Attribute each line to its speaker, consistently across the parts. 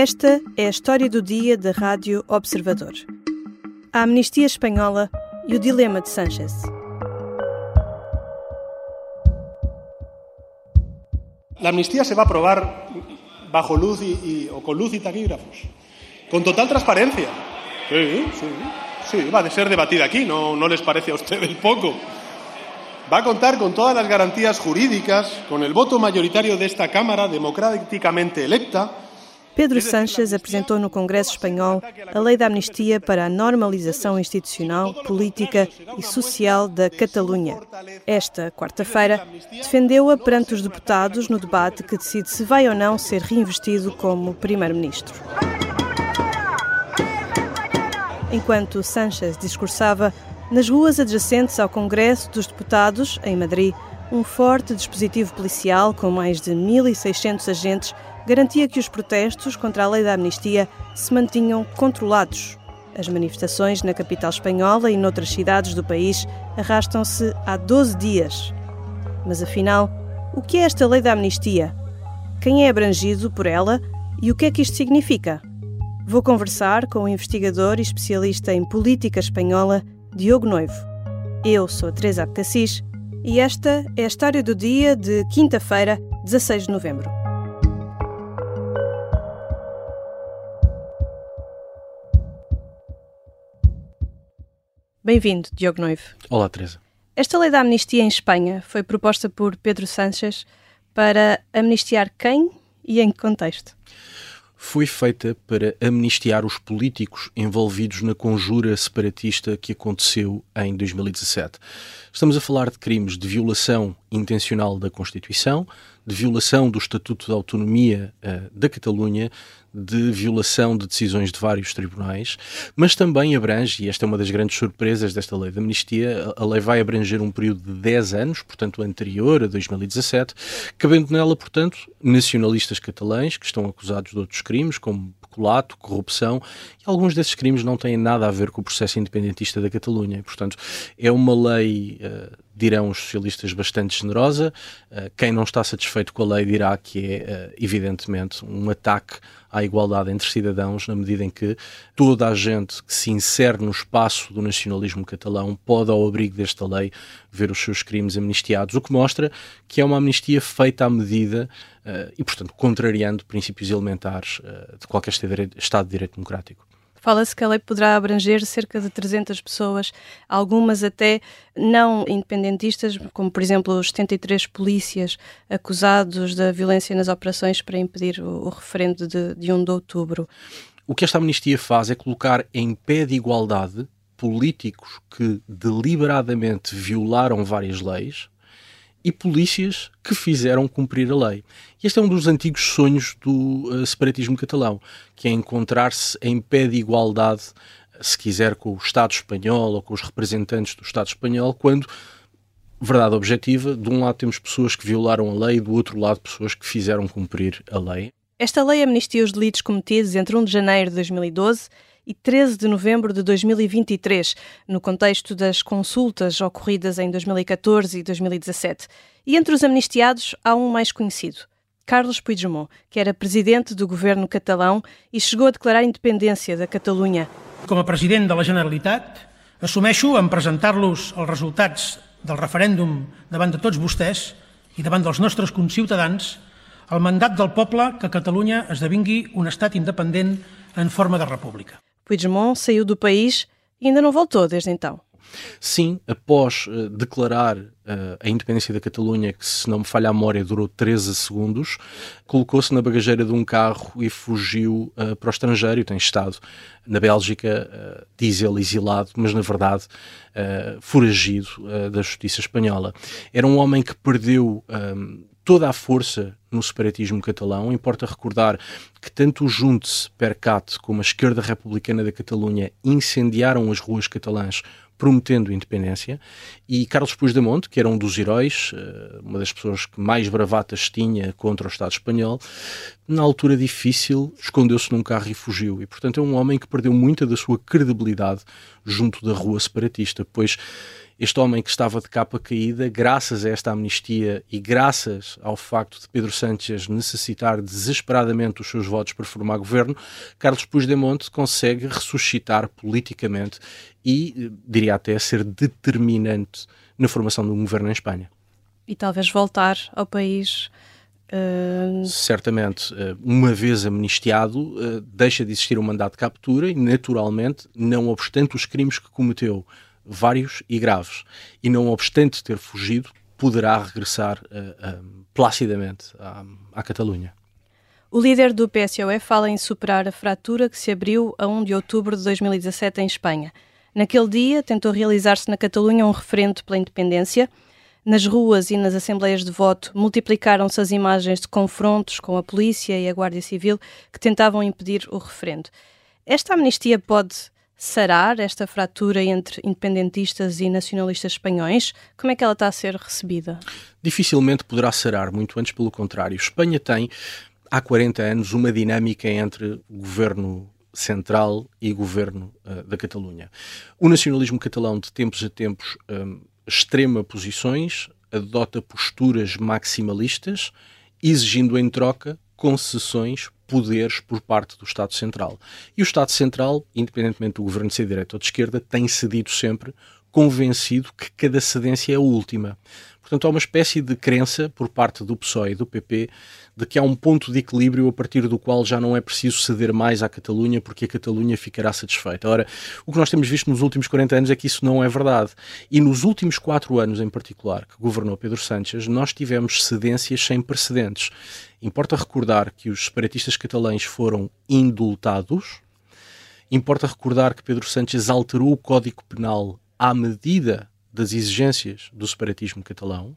Speaker 1: Esta é a história do dia da Rádio Observador. A amnistia espanhola e o dilema de Sánchez.
Speaker 2: La amnistía se va a aprobar bajo luz y, y, o luz y taquígrafos, con total transparencia. Sí, sí, sí, va a ser debatida aquí, ¿no, no les parece a ustedes poco? Va a contar con todas las garantías jurídicas, con el voto mayoritario de esta Cámara democráticamente electa,
Speaker 1: Pedro Sánchez apresentou no Congresso Espanhol a Lei da Amnistia para a normalização institucional, política e social da Catalunha. Esta quarta-feira defendeu-a perante os deputados no debate que decide se vai ou não ser reinvestido como primeiro-ministro. Enquanto Sánchez discursava, nas ruas adjacentes ao Congresso dos Deputados, em Madrid, um forte dispositivo policial com mais de 1.600 agentes garantia que os protestos contra a lei da amnistia se mantinham controlados. As manifestações na capital espanhola e noutras cidades do país arrastam-se há 12 dias. Mas afinal, o que é esta lei da amnistia? Quem é abrangido por ela e o que é que isto significa? Vou conversar com o investigador e especialista em política espanhola, Diogo Noivo. Eu sou a Teresa Abcacis e esta é a história do dia de quinta-feira, 16 de novembro. Bem-vindo, Diogo Noivo.
Speaker 3: Olá, Teresa.
Speaker 1: Esta lei da amnistia em Espanha foi proposta por Pedro Sánchez para amnistiar quem e em que contexto?
Speaker 3: Foi feita para amnistiar os políticos envolvidos na conjura separatista que aconteceu em 2017. Estamos a falar de crimes de violação intencional da Constituição, de violação do Estatuto de Autonomia uh, da Catalunha, de violação de decisões de vários tribunais, mas também abrange, e esta é uma das grandes surpresas desta lei de amnistia, a lei vai abranger um período de 10 anos, portanto anterior a 2017, cabendo nela, portanto, nacionalistas catalães que estão acusados de outros crimes, como peculato, corrupção, e alguns desses crimes não têm nada a ver com o processo independentista da Catalunha. Portanto, é uma lei, uh, dirão os socialistas, bastante generosa. Uh, quem não está satisfeito com a lei dirá que é, uh, evidentemente, um ataque à igualdade entre cidadãos, na medida em que toda a gente que se insere no espaço do nacionalismo catalão pode, ao abrigo desta lei, ver os seus crimes amnistiados, o que mostra que é uma amnistia feita à medida uh, e, portanto, contrariando princípios elementares de qualquer Estado de Direito Democrático.
Speaker 1: Fala-se que a lei poderá abranger cerca de 300 pessoas, algumas até não independentistas, como por exemplo os 73 polícias acusados da violência nas operações para impedir o, o referendo de, de 1 de outubro.
Speaker 3: O que esta amnistia faz é colocar em pé de igualdade políticos que deliberadamente violaram várias leis, e polícias que fizeram cumprir a lei. Este é um dos antigos sonhos do uh, separatismo catalão, que é encontrar-se em pé de igualdade, se quiser, com o Estado espanhol ou com os representantes do Estado espanhol, quando, verdade objetiva, de um lado temos pessoas que violaram a lei e do outro lado pessoas que fizeram cumprir a lei.
Speaker 1: Esta lei amnistia os delitos cometidos entre 1 de janeiro de 2012 e 13 de novembro de 2023, no contexto das consultas ocorridas em 2014 e 2017. E entre os amnistiados há um mais conhecido. Carlos Puigdemont, que era presidente do governo catalão e chegou a declarar independência da Catalunha.
Speaker 4: Com a presidente da Generalitat, assumeixo en presentar-los els resultats del referèndum davant de tots vostès i davant dels nostres conciutadans el mandat del poble que Catalunya esdevingui un estat independent en forma de república.
Speaker 1: Puigdemont saiu do país e ainda não voltou desde então.
Speaker 3: Sim, após uh, declarar uh, a independência da Catalunha, que se não me falha a memória durou 13 segundos, colocou-se na bagageira de um carro e fugiu uh, para o estrangeiro. Tem estado na Bélgica, diz ele exilado, mas na verdade foragido da justiça espanhola. Era um homem que perdeu toda a força no separatismo catalão. Importa recordar que tanto o Junts per Cat como a esquerda republicana da Catalunha incendiaram as ruas catalãs prometendo independência, e Carlos Puigdemont, que era um dos heróis, eh, uma das pessoas que mais bravatas tinha contra o Estado espanhol, na altura difícil, escondeu-se num carro e fugiu. E, portanto, é um homem que perdeu muita da sua credibilidade junto da rua separatista, pois Este homem que estava de capa caída, graças a esta amnistia e graças ao facto de Pedro Sánchez necessitar desesperadamente os seus votos para formar governo, Carlos Puigdemont consegue ressuscitar politicamente e, diria até, ser determinante na formação de um governo em Espanha.
Speaker 1: E talvez voltar ao país
Speaker 3: Uh... Certamente, eh, uma vez amnistiado, eh, deixa de existir um mandato de captura e, naturalmente, não obstante os crimes que cometeu, vários e graves, e não obstante ter fugido, poderá regressar uh, uh, placidamente à, à Catalunha.
Speaker 1: O líder do PSOE fala em superar a fratura que se abriu a 1 de outubro de 2017 em Espanha. Naquele dia, tentou realizar-se na Catalunha um referendo pela independência nas ruas e nas assembleias de voto, multiplicaram-se as imagens de confrontos com a polícia e a Guardia Civil que tentavam impedir o referendo. Esta amnistia pode sarar esta fratura entre independentistas e nacionalistas espanhóis? Como é que ela está a ser recebida?
Speaker 3: Dificilmente poderá sarar, muito antes pelo contrário. Espanha tem, há 40 anos, uma dinâmica entre governo central e governo uh, da Catalunha. O nacionalismo catalão, de tempos a tempos, um, extrema posições, adota posturas maximalistas, exigindo em troca concessões, poderes por parte do Estado Central. E o Estado Central, independentemente do governo ser de direita ou de esquerda, tem cedido sempre, convencido que cada cedência é a última. Portanto, há uma espécie de crença por parte do PSOE e do PP de que há um ponto de equilíbrio a partir do qual já não é preciso ceder mais à Catalunha porque a Catalunha ficará satisfeita. Ora, o que nós temos visto nos últimos 40 anos é que isso não é verdade. E nos últimos quatro anos, em particular, que governou Pedro Sánchez, nós tivemos cedências sem precedentes. Importa recordar que os separatistas catalães foram indultados. Importa recordar que Pedro Sánchez alterou o Código Penal à medida das exigências do separatismo catalão.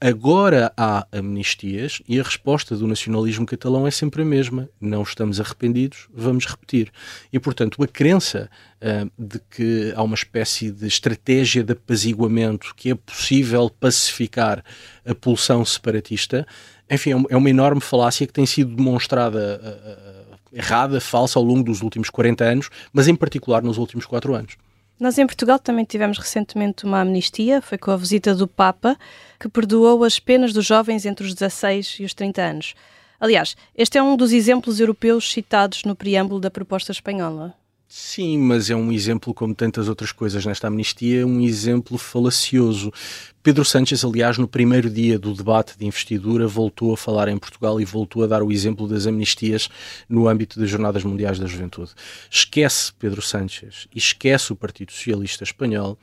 Speaker 3: Agora há amnistias e a resposta do nacionalismo catalão é sempre a mesma. Não estamos arrependidos, vamos repetir. E, portanto, a crença uh, de que há uma espécie de estratégia de apaziguamento que é possível pacificar a pulsão separatista, enfim, é, é uma enorme falácia que tem sido demonstrada uh, errada, falsa ao longo dos últimos 40 anos, mas em particular nos últimos 4 anos.
Speaker 1: Nós em Portugal também tivemos recentemente uma amnistia, foi com a visita do Papa, que perdoou as penas dos jovens entre os 16 e os 30 anos. Aliás, este é um dos exemplos europeus citados no preâmbulo da proposta espanhola.
Speaker 3: Sim, mas é um exemplo, como tantas outras coisas nesta amnistia, um exemplo falacioso. Pedro Sánchez, aliás, no primeiro dia do debate de investidura, voltou a falar em Portugal e voltou a dar o exemplo das amnistias no âmbito das Jornadas Mundiais da Juventude. Esquece Pedro Sánchez e esquece o Partido Socialista Espanhol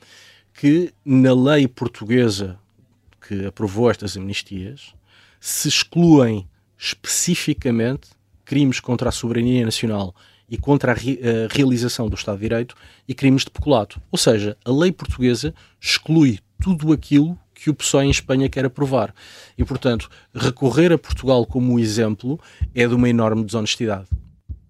Speaker 3: que na lei portuguesa que aprovou estas amnistias se excluem especificamente crimes contra a soberania nacional e contra a, re, a, realização do Estado de Direito e crimes de peculato. Ou seja, a lei portuguesa exclui tudo aquilo que o PSOE em Espanha quer aprovar. E, portanto, recorrer a Portugal como exemplo é de uma enorme desonestidade.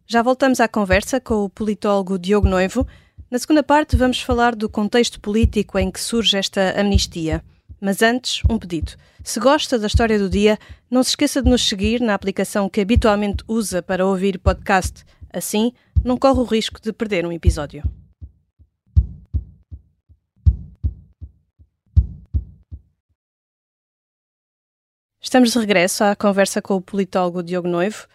Speaker 1: Já voltamos à conversa com o politólogo Diogo Noivo. Na segunda parte, vamos falar do contexto político em que surge esta amnistia. Mas antes, um pedido. Se gosta da história do dia, não se esqueça de nos seguir na aplicação que habitualmente usa para ouvir podcast. Assim, não corre o risco de perder um episódio. Estamos de regresso à conversa com o politólogo Diogo Noivo.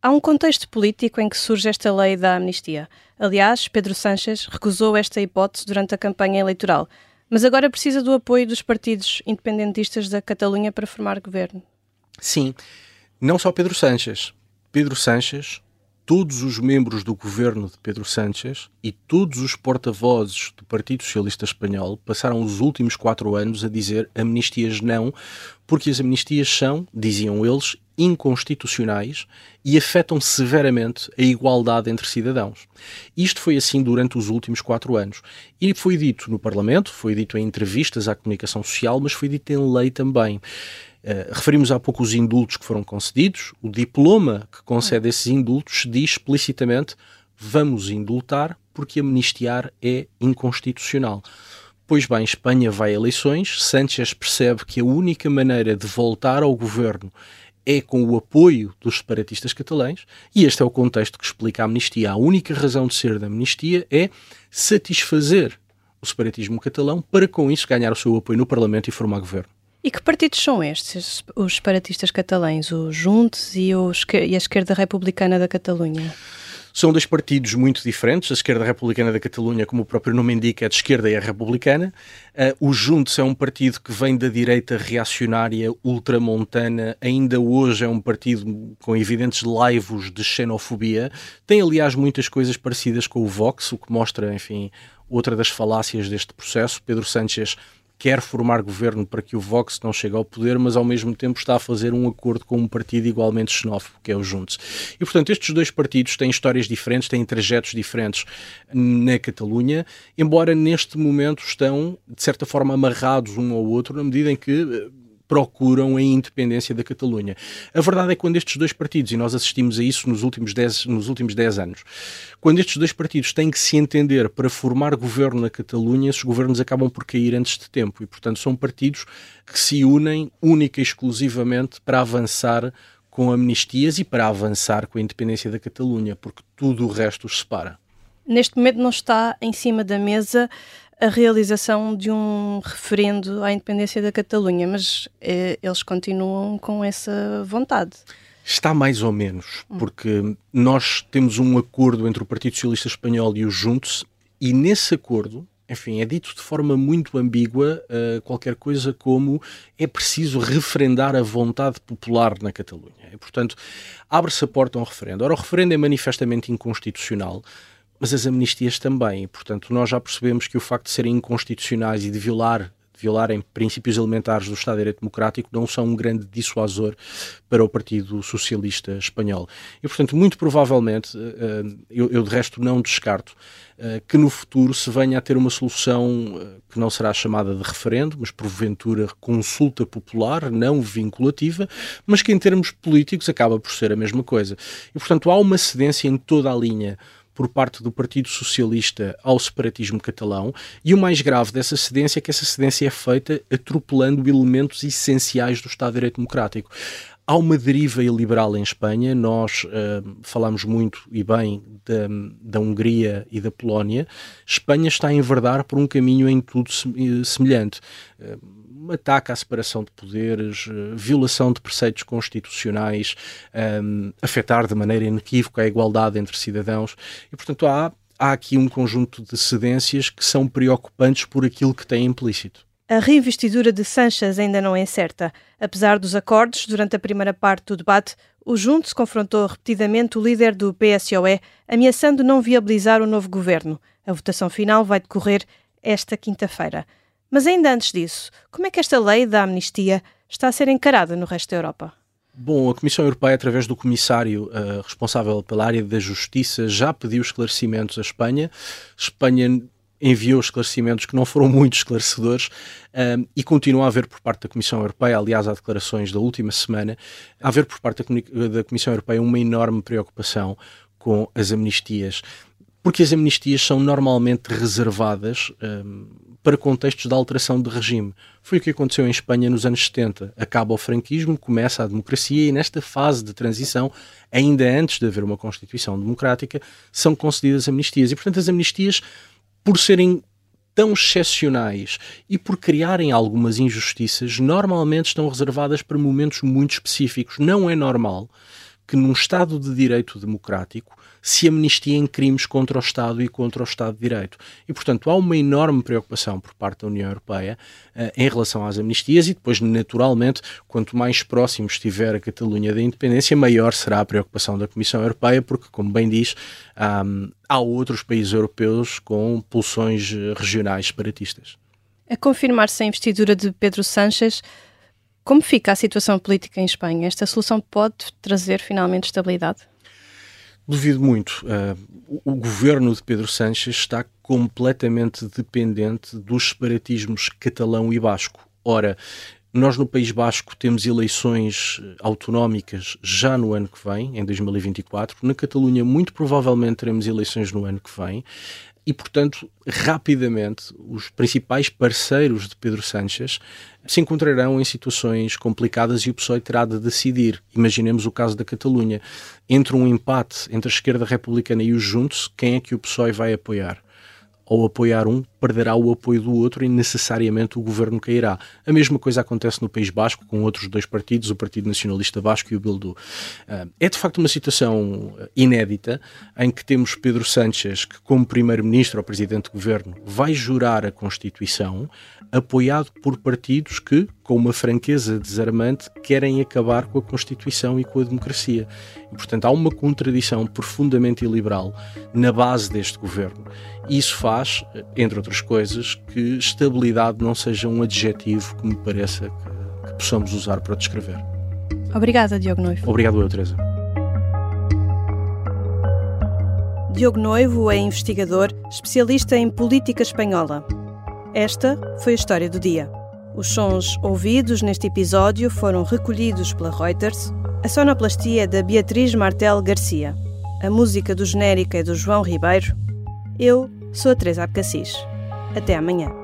Speaker 1: Há um contexto político em que surge esta lei da amnistia. Aliás, Pedro Sánchez recusou esta hipótese durante a campanha eleitoral, mas agora precisa do apoio dos partidos independentistas da Catalunha para formar governo.
Speaker 3: Sim, não só Pedro Sánchez. Pedro Sánchez, todos os membros do governo de Pedro Sánchez e todos os porta-vozes do Partido Socialista Espanhol passaram os últimos quatro anos a dizer amnistias não, porque as amnistias são, diziam eles, inconstitucionais e afetam severamente a igualdade entre cidadãos. Isto foi assim durante os últimos quatro anos. E foi dito no Parlamento, foi dito em entrevistas à comunicação social, mas foi dito em lei também. Uh, referimos há pouco os indultos que foram concedidos. O diploma que concede esses indultos diz explicitamente vamos indultar porque amnistiar é inconstitucional. Pois bem, Espanha vai a eleições, Sánchez percebe que a única maneira de voltar ao governo é com o apoio dos separatistas catalães, e este é o contexto que explica a amnistia. A única razão de ser da amnistia é satisfazer o separatismo catalão, para com isso ganhar o seu apoio no Parlamento e formar governo.
Speaker 1: E que partidos são estes, os separatistas catalães, os Juntos e, os, e a esquerda republicana da Catalunha?
Speaker 3: São dois partidos muito diferentes. A esquerda republicana da Catalunha, como o próprio nome indica, é de esquerda e é republicana. Uh, o Juntos é um partido que vem da direita reacionária ultramontana. Ainda hoje é um partido com evidentes laivos de xenofobia. Tem, aliás, muitas coisas parecidas com o Vox, o que mostra, enfim, outra das falácias deste processo. Pedro Sánchez quer formar governo para que o Vox não chegue ao poder, mas ao mesmo tempo está a fazer um acordo com um partido igualmente xenófobo, que é o Juntos. E, portanto, estes dois partidos têm histórias diferentes, têm trajetos diferentes na Catalunha, embora neste momento estão, de certa forma, amarrados um ao outro, na medida em que eh, procuram a independência da Catalunha. A verdade é que quando estes dois partidos, e nós assistimos a isso nos últimos 10 nos últimos dez anos, quando estes dois partidos têm que se entender para formar governo na Catalunha, esses governos acabam por cair antes de tempo e, portanto, são partidos que se unem única e exclusivamente para avançar com amnistias e para avançar com a independência da Catalunha, porque tudo o resto os separa.
Speaker 1: Neste momento não está em cima da mesa a realização de um referendo à independência da Catalunha, mas eh, eles continuam com essa vontade.
Speaker 3: Está mais ou menos, porque nós temos um acordo entre o Partido Socialista Espanhol e os Juntos, e nesse acordo, enfim, é dito de forma muito ambígua uh, qualquer coisa como é preciso referendar a vontade popular na Catalunha. E, portanto, abre-se a porta a um referendo. Ora, o referendo é manifestamente inconstitucional mas as amnistias também. Portanto, nós já percebemos que o facto de serem inconstitucionais e de violar violarem princípios elementares do Estado de Direito Democrático não são um grande dissuasor para o Partido Socialista Espanhol. E, portanto, muito provavelmente, eh, eh, eu, de resto não descarto, eh, que no futuro se venha a ter uma solução que não será chamada de referendo, mas porventura consulta popular, não vinculativa, mas que em termos políticos acaba por ser a mesma coisa. E, portanto, há uma cedência em toda a linha por parte do Partido Socialista ao separatismo catalão, e o mais grave dessa cedência é que essa cedência é feita atropelando elementos essenciais do Estado de Direito Democrático. Há uma deriva iliberal em Espanha, nós uh, falamos muito e bem da, da Hungria e da Polónia. Espanha está a enverdar por um caminho em tudo semelhante. Uh, ataque à separação de poderes, uh, violação de preceitos constitucionais, um, ehm, afetar de maneira inequívoca a igualdade entre cidadãos. E, portanto, há, há aqui um conjunto de cedências que são preocupantes por aquilo que tem implícito.
Speaker 1: A reinvestidura de Sanches ainda não é certa. Apesar dos acordos, durante a primeira parte do debate, o Juntos confrontou repetidamente o líder do PSOE, ameaçando não viabilizar o novo governo. A votação final vai decorrer esta quinta-feira. Mas ainda antes disso, como é que esta lei da amnistia está a ser encarada no resto da Europa?
Speaker 3: Bom, a Comissão Europeia, através do comissário uh, responsável pela área da justiça, já pediu esclarecimentos à Espanha. Espanha enviou esclarecimentos que não foram muito esclarecedores um, eh, e continua a haver por parte da Comissão Europeia, aliás, há declarações da última semana, a haver por parte da, da Comissão Europeia uma enorme preocupação com as amnistias, porque as amnistias são normalmente reservadas um, para contextos de alteração de regime. Foi o que aconteceu em Espanha nos anos 70. Acaba o franquismo, começa a democracia e nesta fase de transição, ainda antes de haver uma Constituição democrática, são concedidas amnistias. E, portanto, as amnistias, por serem tão excepcionais e por criarem algumas injustiças, normalmente estão reservadas para momentos muito específicos. Não é normal que num Estado de Direito democrático se amnistiem crimes contra o Estado e contra o Estado de Direito. E, portanto, há uma enorme preocupação por parte da União Europeia uh, em relação às amnistias e depois, naturalmente, quanto mais próximo estiver a Catalunha da independência, maior será a preocupação da Comissão Europeia, porque, como bem diz, um, há outros países europeus com pulsões eh, regionais separatistas.
Speaker 1: A confirmar-se a investidura de Pedro Sánchez, como fica a situação política em Espanha? Esta solução pode trazer finalmente estabilidade?
Speaker 3: Duvido muito. Uh, o, governo de Pedro Sánchez está completamente dependente dos separatismos catalão e basco. Ora, nós no País Basco temos eleições autonómicas já no ano que vem, em 2024. Na Catalunha, muito provavelmente teremos eleições no ano que vem e, portanto, rapidamente os principais parceiros de Pedro Sánchez se encontrarão em situações complicadas e o PSOE terá de decidir. Imaginemos o caso da Catalunha. Entre um empate entre a esquerda republicana e os Juntos, quem é que o PSOE vai apoiar? Ou apoiar um perderá o apoio do outro e necessariamente o governo cairá. A mesma coisa acontece no País Basco com outros dois partidos, o Partido Nacionalista Basco e o Bildu. Ah, é de facto uma situação inédita em que temos Pedro Sánchez, que como primeiro-ministro ou presidente de governo vai jurar a Constituição, apoiado por partidos que, com uma franqueza desarmante, querem acabar com a Constituição e com a democracia. E, portanto, há uma contradição profundamente iliberal na base deste governo. Isso faz, entre outras coisas, que estabilidade não seja um adjetivo que me pareça que, que possamos usar para descrever.
Speaker 1: Obrigada, Diogo Noivo.
Speaker 3: Obrigado, eu, Teresa.
Speaker 1: Diogo Noivo é investigador, especialista em política espanhola. Esta foi a história do dia. Os sons ouvidos neste episódio foram recolhidos pela Reuters. A sonoplastia é da Beatriz Martel Garcia. A música do genérico é do João Ribeiro. Eu sou a Teresa Abcacis. Até amanhã.